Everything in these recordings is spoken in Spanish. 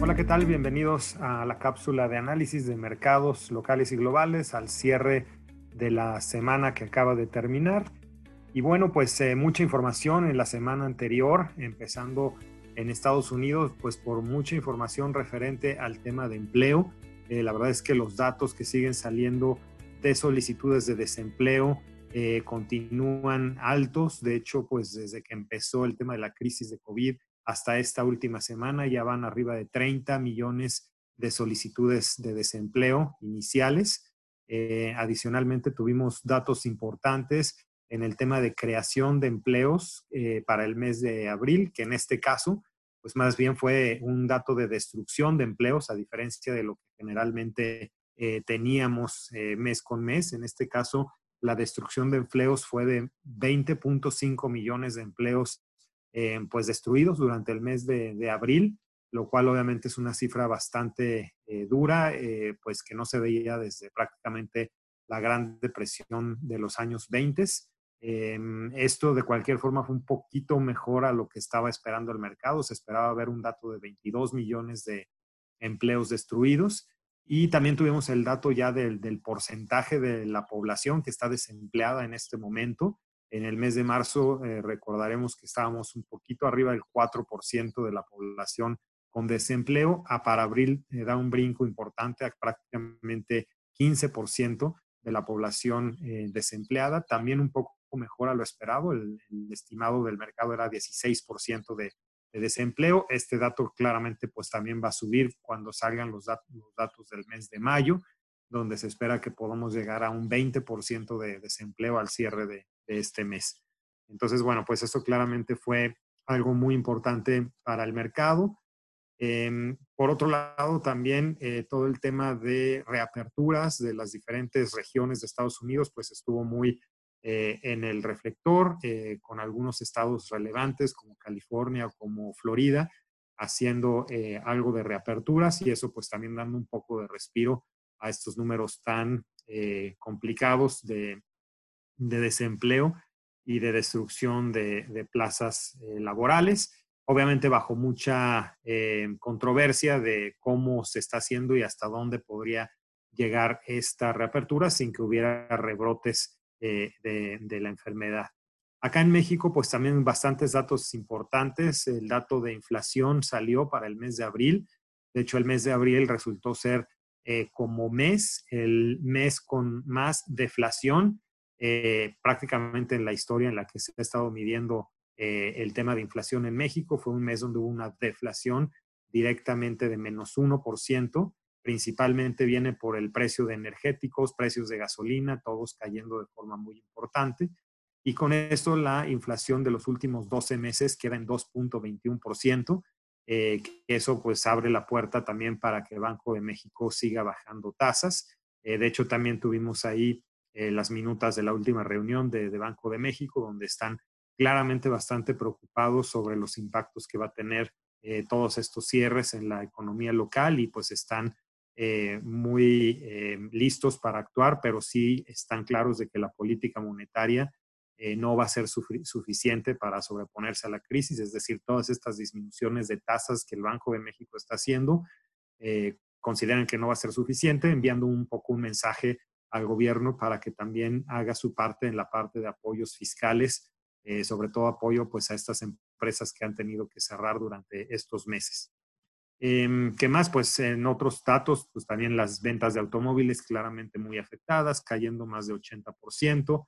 Hola, ¿qué tal? Bienvenidos a la cápsula de análisis de mercados locales y globales al cierre de la semana que acaba de terminar. Y bueno, pues eh, mucha información en la semana anterior, empezando en Estados Unidos, pues por mucha información referente al tema de empleo. Eh, la verdad es que los datos que siguen saliendo de solicitudes de desempleo eh, continúan altos. De hecho, pues desde que empezó el tema de la crisis de COVID hasta esta última semana ya van arriba de 30 millones de solicitudes de desempleo iniciales. Eh, adicionalmente, tuvimos datos importantes en el tema de creación de empleos eh, para el mes de abril, que en este caso, pues más bien fue un dato de destrucción de empleos, a diferencia de lo que generalmente eh, teníamos mes con mes. En este caso, la destrucción de empleos fue de 20.5 millones de empleos pues destruidos durante el mes de, abril lo cual obviamente es una cifra bastante eh, dura, eh, pues que no se veía desde prácticamente la gran depresión de los años 20. Em, esto de cualquier forma fue un poquito mejor a lo que estaba esperando el mercado. Se esperaba ver un dato de 22 millones de empleos destruidos. Y también tuvimos el dato ya del porcentaje de la población que está desempleada en este momento. En el mes de marzo eh, recordaremos que estábamos un poquito arriba del 4% de la población con desempleo, a para abril eh, da un brinco importante a prácticamente 15% de la población eh, desempleada, también un poco mejor a lo esperado, el, estimado del mercado era 16% de, de, desempleo, este dato claramente pues también va a subir cuando salgan los, los datos del mes de mayo, donde se espera que podamos llegar a un 20% de desempleo al cierre de, este mes. Entonces, bueno, pues eso claramente fue algo muy importante para el mercado. Em, por otro lado, también eh, todo el tema de reaperturas de las diferentes regiones de Estados Unidos, pues estuvo muy eh, en el reflector, eh, con algunos estados relevantes como California o como Florida, haciendo algo de reaperturas y eso pues también dando un poco de respiro a estos números tan complicados de, de, desempleo y de destrucción de, de plazas laborales obviamente bajo mucha eh, controversia de cómo se está haciendo y hasta dónde podría llegar esta reapertura sin que hubiera rebrotes eh, de, la enfermedad. Acá en México, pues también bastantes datos importantes. El dato de inflación salió para el mes de abril. De hecho, el mes de abril resultó ser eh, como mes, el mes con más deflación prácticamente en la historia en la que se ha estado midiendo eh, el tema de inflación en México. Fue un mes donde hubo una deflación directamente de menos 1%. Principalmente viene por el precio de energéticos, precios de gasolina, todos cayendo de forma muy importante. Y con esto la inflación de los últimos 12 meses queda en 2.21%. Eh, eso pues abre la puerta también para que el Banco de México siga bajando tasas. Eh, de hecho, también tuvimos ahí las minutas de la última reunión de, Banco de México, donde están claramente bastante preocupados sobre los impactos que va a tener eh, todos estos cierres en la economía local y pues están eh, muy eh, listos para actuar, pero sí están claros de que la política monetaria no va a ser suficiente para sobreponerse a la crisis, es decir, todas estas disminuciones de tasas que el Banco de México está haciendo, consideran que no va a ser suficiente, enviando un poco un mensaje al gobierno para que también haga su parte en la parte de apoyos fiscales eh, sobre todo apoyo pues a estas empresas que han tenido que cerrar durante estos meses. Eh, ¿Qué más? Pues en otros datos, pues también las ventas de automóviles claramente muy afectadas, cayendo más de 80%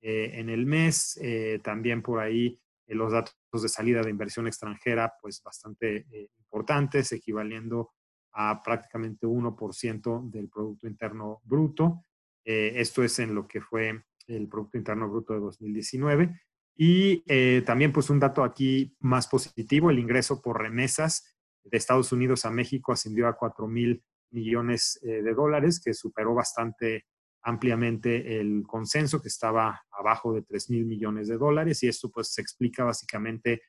eh, en el mes. Eh, también por ahí los datos de salida de inversión extranjera, pues bastante importantes, equivaliendo a prácticamente 1% del Producto Interno Bruto. Esto es en lo que fue el Producto Interno Bruto de 2019. Y eh, también pues un dato aquí más positivo, el ingreso por remesas de Estados Unidos a México ascendió a 4 mil millones eh, de dólares, que superó bastante ampliamente el consenso que estaba abajo de 3 mil millones de dólares y esto pues se explica básicamente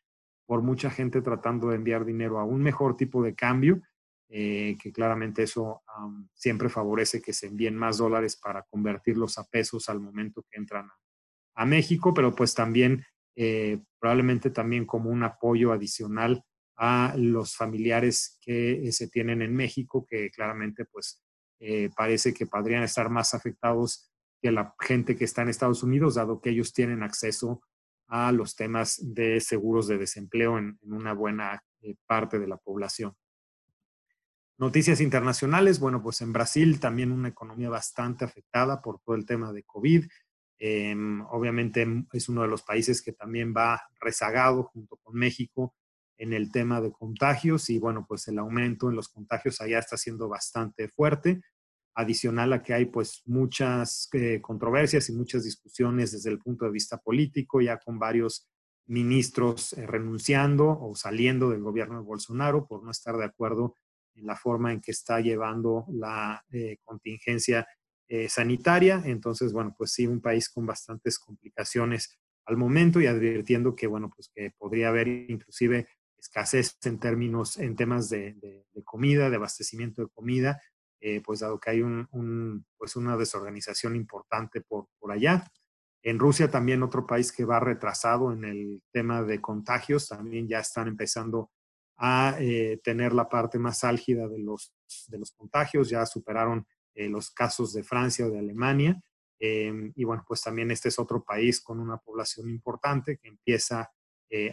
por mucha gente tratando de enviar dinero a un mejor tipo de cambio, eh, que claramente eso siempre favorece que se envíen más dólares para convertirlos a pesos al momento que entran a a México, pero pues también eh, probablemente también como un apoyo adicional a los familiares que se tienen en México, que claramente pues parece que podrían estar más afectados que la gente que está en Estados Unidos, dado que ellos tienen acceso a los temas de seguros de desempleo en, una buena eh, parte de la población. Noticias internacionales, bueno, pues en Brasil también una economía bastante afectada por todo el tema de COVID. Em, obviamente es uno de los países que también va rezagado junto con México en el tema de contagios y bueno, pues el aumento en los contagios allá está siendo bastante fuerte adicional a que hay pues muchas eh, controversias y muchas discusiones desde el punto de vista político, ya con varios ministros eh, renunciando o saliendo del gobierno de Bolsonaro por no estar de acuerdo en la forma en que está llevando la eh, contingencia sanitaria. Entonces, bueno, pues sí, un país con bastantes complicaciones al momento y advirtiendo que, bueno, pues que podría haber inclusive escasez en términos, en temas de, de comida, de abastecimiento de comida, eh, pues dado que hay un, pues una desorganización importante por, por allá. En Rusia también otro país que va retrasado en el tema de contagios, también ya están empezando a eh, tener la parte más álgida de los, de los contagios, ya superaron eh, los casos de Francia o de Alemania. y bueno, pues también este es otro país con una población importante que empieza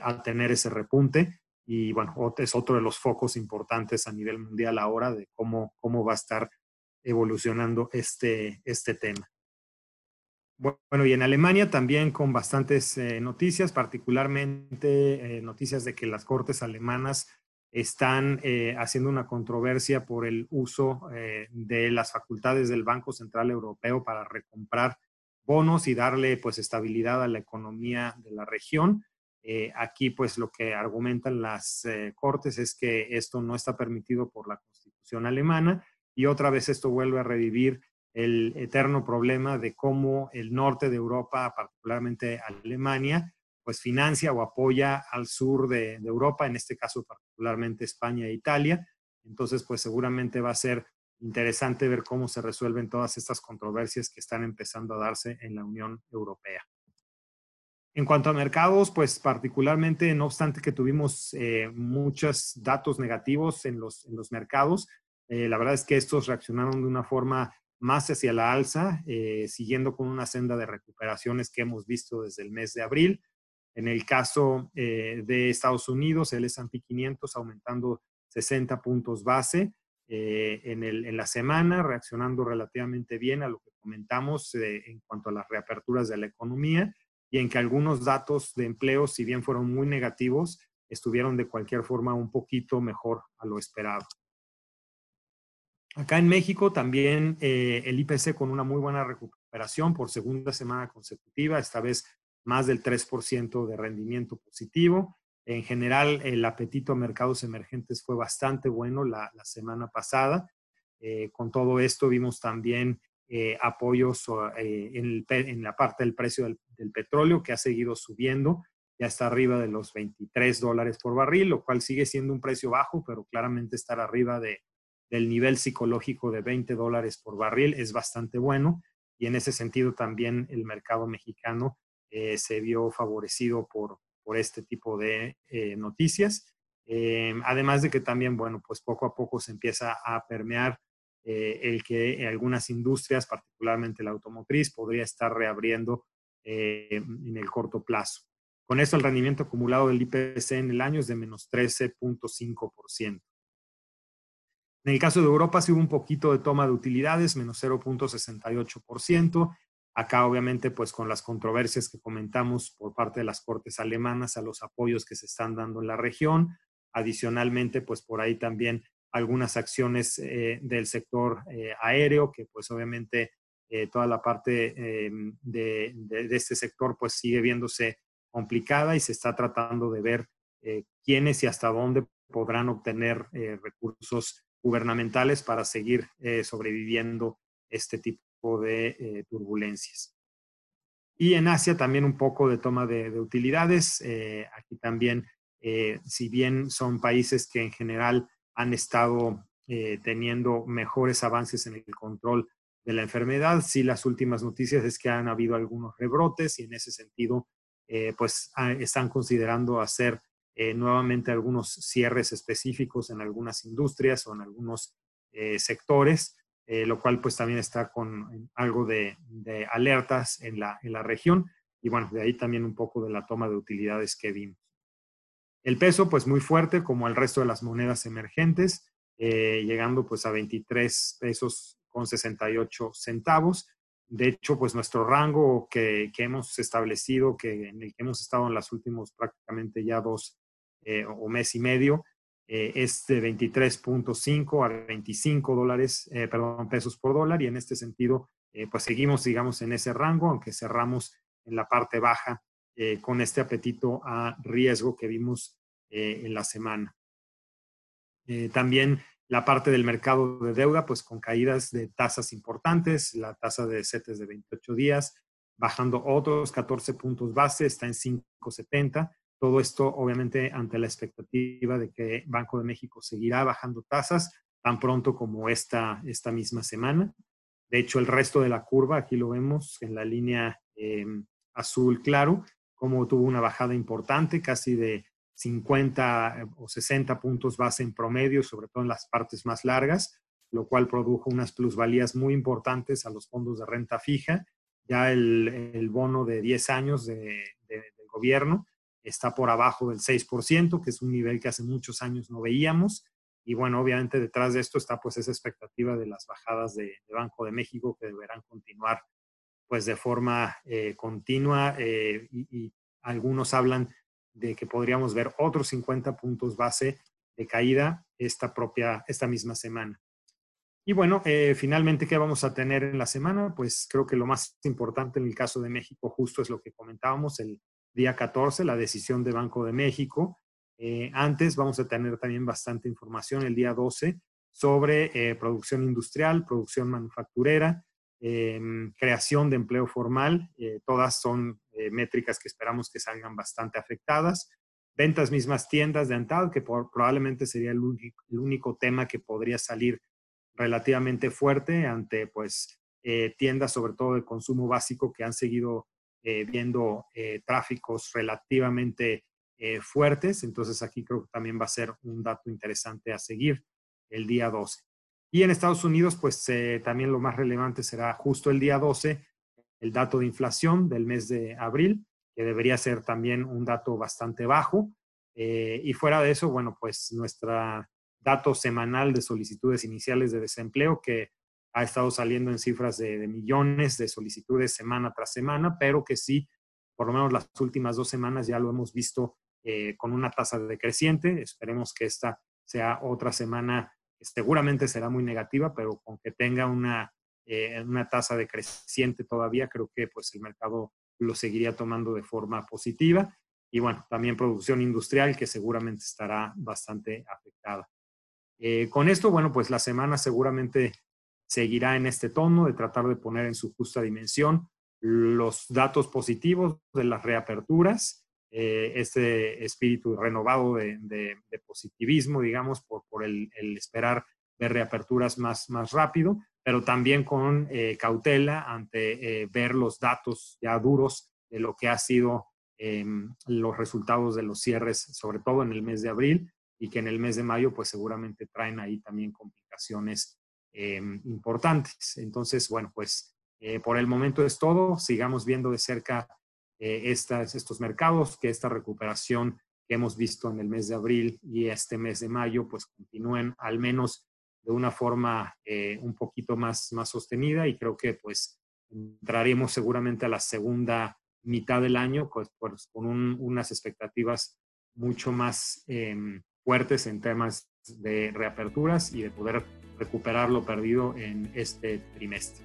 a tener ese repunte y bueno, es otro de los focos importantes a nivel mundial ahora de cómo, cómo va a estar evolucionando este, este tema. Bueno, y en Alemania también con bastantes eh, noticias, particularmente eh, noticias de que las cortes alemanas están eh, haciendo una controversia por el uso de las facultades del Banco Central Europeo para recomprar bonos y darle pues estabilidad a la economía de la región. Eh, aquí, pues lo que argumentan las eh, cortes es que esto no está permitido por la constitución alemana y otra vez esto vuelve a revivir el eterno problema de cómo el norte de Europa, particularmente Alemania, pues financia o apoya al sur de, Europa, en este caso particularmente España e Italia. Entonces, pues seguramente va a ser interesante ver cómo se resuelven todas estas controversias que están empezando a darse en la Unión Europea. En cuanto a mercados, pues particularmente, no obstante que tuvimos eh, muchos datos negativos en los, en los mercados, eh, la verdad es que estos reaccionaron de una forma más hacia la alza, eh, siguiendo con una senda de recuperaciones que hemos visto desde el mes de abril. En el caso de Estados Unidos, el S&P 500 aumentando 60 puntos base en, el, en, la semana, reaccionando relativamente bien a lo que comentamos en cuanto a las reaperturas de la economía y en que algunos datos de empleo, si bien fueron muy negativos, estuvieron de cualquier forma un poquito mejor a lo esperado. Acá en México también eh, el IPC con una muy buena recuperación por segunda semana consecutiva, esta vez más del 3% de rendimiento positivo. En general, el apetito a mercados emergentes fue bastante bueno la, semana pasada. Eh, con todo esto vimos también eh, apoyos eh, en, la parte del precio del, petróleo que ha seguido subiendo, ya está arriba de los 23 dólares por barril, lo cual sigue siendo un precio bajo, pero claramente estar arriba de, del nivel psicológico de 20 dólares por barril es bastante bueno y en ese sentido también el mercado mexicano eh, se vio favorecido por, por este tipo de noticias. además de que también, bueno, pues poco a poco se empieza a permear eh, el que algunas industrias, particularmente la automotriz, podría estar reabriendo eh, en el corto plazo. Con esto, el rendimiento acumulado del IPC en el año es de menos 13.5%. En el caso de Europa, sí hubo un poquito de toma de utilidades, menos 0.68%. Acá, obviamente, pues con las controversias que comentamos por parte de las cortes alemanas a los apoyos que se están dando en la región. Adicionalmente, pues por ahí también algunas acciones eh, del sector eh, aéreo, que pues obviamente eh, toda la parte de, de, este sector pues sigue viéndose complicada y se está tratando de ver quiénes y hasta dónde podrán obtener recursos gubernamentales para seguir sobreviviendo este tipo de turbulencias. Y en Asia también un poco de toma de, de utilidades. aquí también, si bien son países que en general han estado eh, teniendo mejores avances en el control de la enfermedad. Sí, las últimas noticias es que han habido algunos rebrotes y en ese sentido, eh, pues ah, están considerando hacer nuevamente algunos cierres específicos en algunas industrias o en algunos sectores, lo cual pues también está con algo de, alertas en la, en la región y bueno, de ahí también un poco de la toma de utilidades que vimos. El peso, pues muy fuerte, como el resto de las monedas emergentes, eh, llegando pues a 23 pesos con 68 centavos. De hecho, pues nuestro rango que, hemos establecido, que en el que hemos estado en las últimos prácticamente ya dos eh, o mes y medio, eh, es de 23.5 a 25 dólares, perdón, pesos por dólar. Y en este sentido, pues seguimos, digamos, en ese rango, aunque cerramos en la parte baja eh, con este apetito a riesgo que vimos eh, en la semana. Eh, también la parte del mercado de deuda, pues con caídas de tasas importantes, la tasa de CETES de 28 días, bajando otros 14 puntos base, está en 5,70. Todo esto, obviamente, ante la expectativa de que Banco de México seguirá bajando tasas tan pronto como esta, esta misma semana. De hecho, el resto de la curva, aquí lo vemos en la línea azul claro, como tuvo una bajada importante, casi de 50 eh, o 60 puntos base en promedio, sobre todo en las partes más largas, lo cual produjo unas plusvalías muy importantes a los fondos de renta fija. Ya el, bono de 10 años del gobierno está por abajo del 6%, que es un nivel que hace muchos años no veíamos. Y bueno, obviamente detrás de esto está pues esa expectativa de las bajadas de, de Banco de México que deberán continuar pues de forma eh, continua eh, y, algunos hablan de que podríamos ver otros 50 puntos base de caída esta propia, esta misma semana. Y bueno, eh, finalmente, ¿qué vamos a tener en la semana? Pues creo que lo más importante en el caso de México justo es lo que comentábamos el día 14, la decisión de Banco de México. antes vamos a tener también bastante información el día 12 sobre producción industrial, producción manufacturera, Em, creación de empleo formal, eh, todas son eh, métricas que esperamos que salgan bastante afectadas. Ventas mismas tiendas de Antal, que probablemente sería el único, tema que podría salir relativamente fuerte ante pues eh, tiendas sobre todo de consumo básico que han seguido viendo tráficos relativamente fuertes. Entonces aquí creo que también va a ser un dato interesante a seguir el día 12. Y en Estados Unidos, pues eh, también lo más relevante será justo el día 12, el dato de inflación del mes de abril, que debería ser también un dato bastante bajo. Eh, y fuera de eso, bueno, pues nuestro dato semanal de solicitudes iniciales de desempleo, que ha estado saliendo en cifras de, millones de solicitudes semana tras semana, pero que sí, por lo menos las últimas dos semanas ya lo hemos visto eh, con una tasa decreciente. Esperemos que esta sea otra semana seguramente será muy negativa, pero con que tenga una, eh, una tasa decreciente todavía, creo que pues el mercado lo seguiría tomando de forma positiva. Y bueno, también producción industrial que seguramente estará bastante afectada. Eh, con esto, bueno, pues la semana seguramente seguirá en este tono de tratar de poner en su justa dimensión los datos positivos de las reaperturas eh, este espíritu renovado de, positivismo, digamos, por, el, esperar ver reaperturas más, más rápido, pero también con eh, cautela ante eh, ver los datos ya duros de lo que ha sido em, los resultados de los cierres, sobre todo en el mes de abril, y que en el mes de mayo, pues seguramente traen ahí también complicaciones em, importantes. Entonces, bueno, pues por el momento es todo. Sigamos viendo de cerca eh, estos mercados, que esta recuperación que hemos visto en el mes de abril y este mes de mayo, pues continúen al menos de una forma eh, un poquito más, más sostenida y creo que pues entraremos seguramente a la segunda mitad del año pues, pues con unas expectativas mucho más em, fuertes en temas de reaperturas y de poder recuperar lo perdido en este trimestre.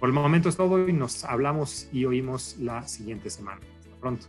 Por el momento es todo y nos hablamos y oímos la siguiente semana. Hasta pronto.